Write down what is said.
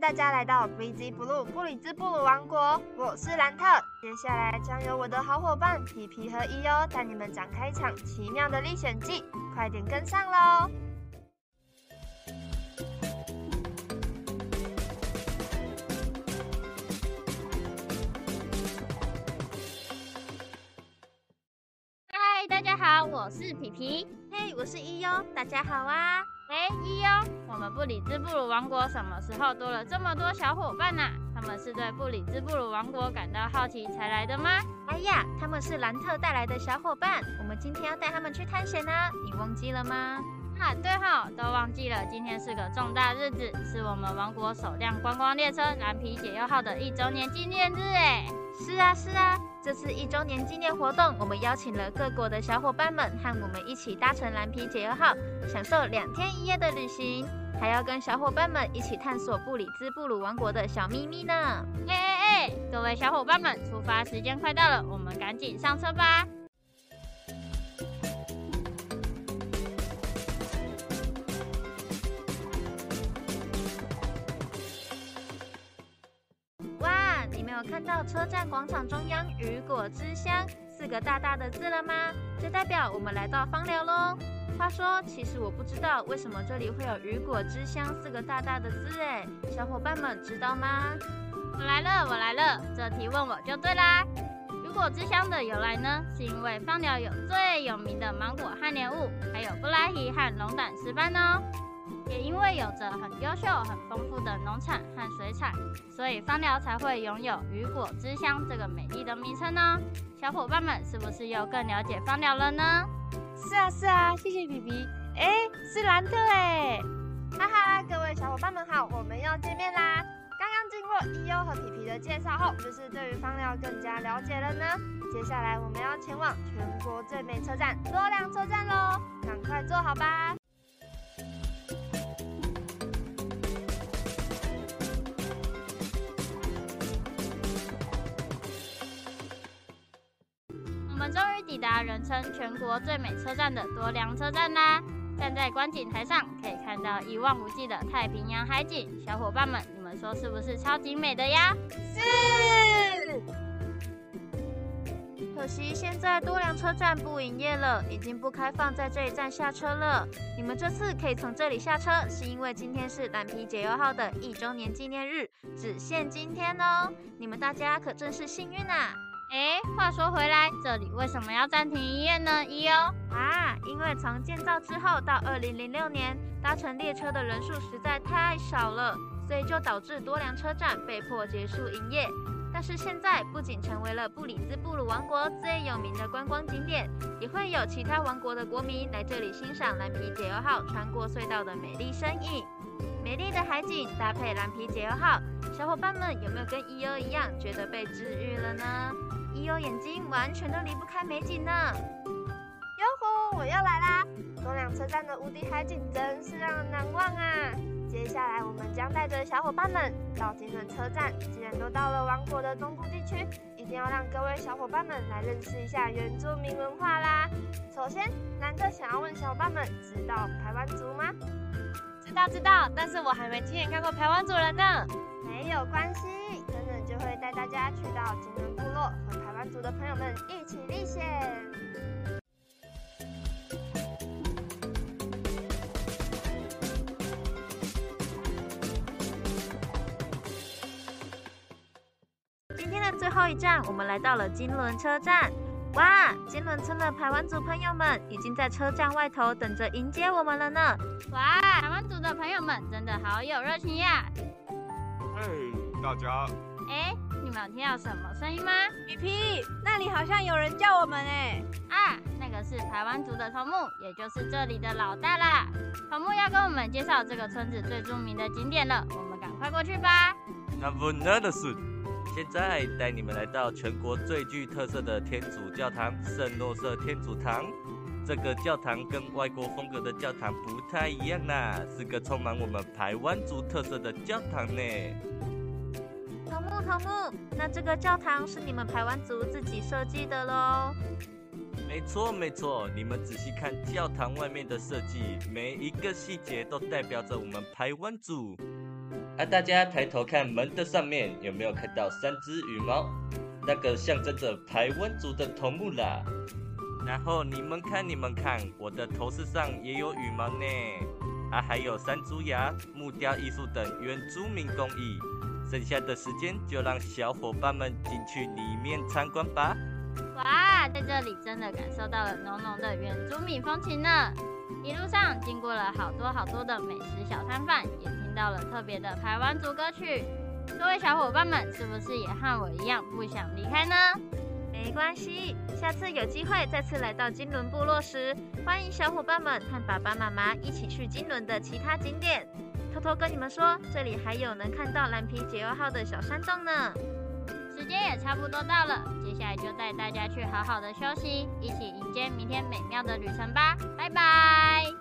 迎大家来到 BZ Blue 布里兹布鲁王国，我是兰特。接下来将由我的好伙伴皮皮和伊欧带你们展开一场奇妙的历险记，快点跟上喽！嗨，大家好，我是皮皮。嘿，我是伊优，大家好啊！哎，伊优，我们布里兹布鲁王国什么时候多了这么多小伙伴呐？他们是对布里兹布鲁王国感到好奇才来的吗？哎呀，他们是兰特带来的小伙伴，我们今天要带他们去探险呢，你忘记了吗？啊，对哈，都忘记了，今天是个重大日子，是我们王国首辆观光列车蓝皮解忧号的一周年纪念日哎。是啊，是啊，这次一周年纪念活动，我们邀请了各国的小伙伴们和我们一起搭乘蓝皮解忧号，享受两天一夜的旅行，还要跟小伙伴们一起探索布里兹布鲁王国的小秘密呢。哎哎哎，各位小伙伴们，出发时间快到了，我们赶紧上车吧。有看到车站广场中央“雨果之乡”四个大大的字了吗？这代表我们来到芳寮喽。话说，其实我不知道为什么这里会有“雨果之乡”四个大大的字，哎，小伙伴们知道吗？我来了，我来了，这题问我就对啦。雨果之乡的由来呢，是因为芳寮有最有名的芒果和莲雾，还有布拉提和龙胆石斑哦。也因为有着很优秀、很丰富的农产和水产，所以芳寮才会拥有雨果之乡这个美丽的名称呢。小伙伴们是不是又更了解芳寮了呢？是啊，是啊，谢谢皮皮。哎，是兰特哎，哈哈，各位小伙伴们好，我们要见面啦。刚刚经过伊优和皮皮的介绍后，是就是对于芳寮更加了解了呢。接下来我们要前往全国最美车站多良车站喽，赶快坐好吧。们终于抵达人称全国最美车站的多良车站啦！站在观景台上，可以看到一望无际的太平洋海景。小伙伴们，你们说是不是超级美的呀？是。可惜现在多良车站不营业了，已经不开放在这一站下车了。你们这次可以从这里下车，是因为今天是蓝皮解忧号的一周年纪念日，只限今天哦。你们大家可真是幸运啊！哎，话说回来，这里为什么要暂停营业呢？一哦啊，因为从建造之后到二零零六年，搭乘列车的人数实在太少了，所以就导致多良车站被迫结束营业。但是现在不仅成为了布里兹布鲁王国最有名的观光景点，也会有其他王国的国民来这里欣赏蓝皮解忧号穿过隧道的美丽身影。美丽的海景搭配蓝皮解忧号，小伙伴们有没有跟伊优一样觉得被治愈了呢？伊优眼睛完全都离不开美景呢。哟呼，我又来啦！多良车站的无敌海景真是让人难忘啊！接下来我们将带着小伙伴们到金轮车站。既然都到了王国的中部地区，一定要让各位小伙伴们来认识一下原住民文化啦。首先，兰特想要问小伙伴们，知道排湾族吗？知道知道，但是我还没亲眼看过排湾族人呢。没有关系，等等就会带大家去到金轮部落，和排湾族的朋友们一起历险。今天的最后一站，我们来到了金轮车站。哇，金轮村的排湾族朋友们已经在车站外头等着迎接我们了呢。哇，台湾族的朋友们真的好有热情呀！嘿，大家，哎，你们有听到什么声音吗？皮皮，那里好像有人叫我们哎。啊，那个是台湾族的头目，也就是这里的老大啦。头目要跟我们介绍这个村子最著名的景点了，我们赶快过去吧。那不那的是。现在带你们来到全国最具特色的天主教堂——圣诺瑟天主堂。这个教堂跟外国风格的教堂不太一样啦，是个充满我们台湾族特色的教堂呢。头目，头目，那这个教堂是你们台湾族自己设计的喽？没错，没错，你们仔细看教堂外面的设计，每一个细节都代表着我们台湾族。啊，大家抬头看门的上面，有没有看到三只羽毛？那个象征着台湾族的头目啦。然后你们看，你们看，我的头饰上也有羽毛呢。啊，还有山猪牙、木雕艺术等原住民工艺。剩下的时间就让小伙伴们进去里面参观吧。哇，在这里真的感受到了浓浓的原住民风情呢。一路上经过了好多好多的美食小摊贩，也听到了特别的台湾族歌曲。各位小伙伴们，是不是也和我一样不想离开呢？没关系，下次有机会再次来到金轮部落时，欢迎小伙伴们和爸爸妈妈一起去金轮的其他景点。偷偷跟你们说，这里还有能看到蓝皮解忧号的小山洞呢。时间也差不多到了接下来就带大家去好好的休息一起迎接明天美妙的旅程吧拜拜。